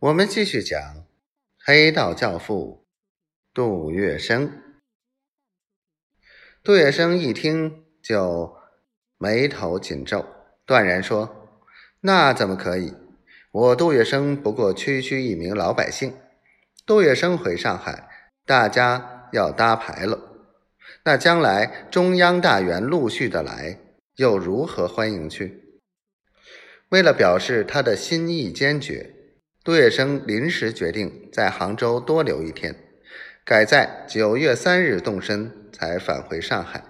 我们继续讲黑道教父杜月笙。杜月笙一听就眉头紧皱，断然说：“那怎么可以？我杜月笙不过区区一名老百姓。杜月笙回上海，大家要搭牌了。那将来中央大员陆续的来，又如何欢迎去？为了表示他的心意坚决。”杜月笙临时决定在杭州多留一天，改在九月三日动身，才返回上海。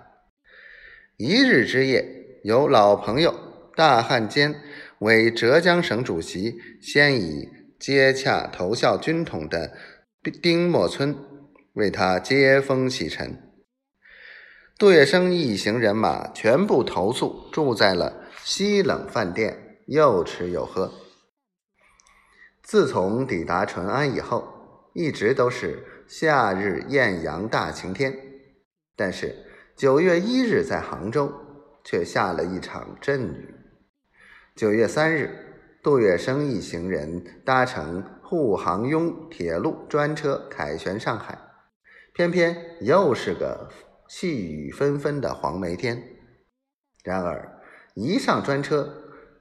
一日之夜，有老朋友大汉奸为浙江省主席，先以接洽投效军统的丁默村为他接风洗尘。杜月笙一行人马全部投宿，住在了西冷饭店，又吃又喝。自从抵达淳安以后，一直都是夏日艳阳大晴天。但是九月一日在杭州却下了一场阵雨。九月三日，杜月笙一行人搭乘沪杭甬铁路专车凯旋上海，偏偏又是个细雨纷纷的黄梅天。然而一上专车，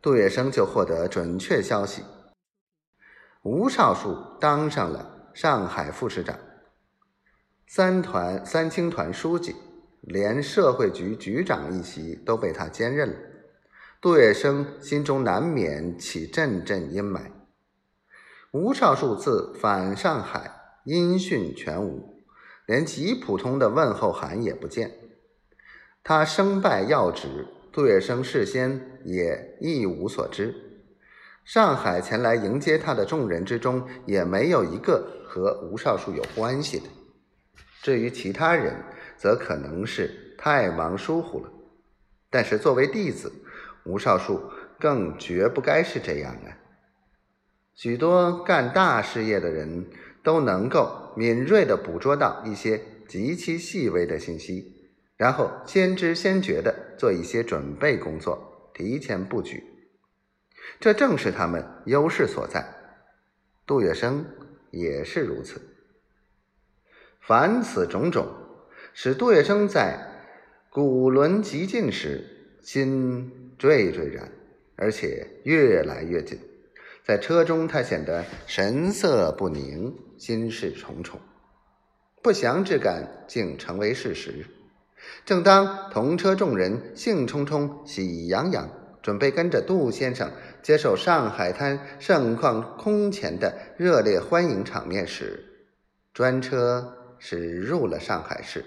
杜月笙就获得准确消息。吴少树当上了上海副市长，三团三青团书记，连社会局局长一席都被他兼任了。杜月笙心中难免起阵阵阴霾。吴少树自返上海，音讯全无，连极普通的问候函也不见。他升拜要职，杜月笙事先也一无所知。上海前来迎接他的众人之中，也没有一个和吴少树有关系的。至于其他人，则可能是太忙疏忽了。但是作为弟子，吴少树更绝不该是这样啊！许多干大事业的人都能够敏锐地捕捉到一些极其细微的信息，然后先知先觉地做一些准备工作，提前布局。这正是他们优势所在，杜月笙也是如此。凡此种种，使杜月笙在古轮急近时心惴惴然，而且越来越紧。在车中，他显得神色不宁，心事重重，不祥之感竟成为事实。正当同车众人兴冲冲、喜洋洋。准备跟着杜先生接受上海滩盛况空前的热烈欢迎场面时，专车驶入了上海市。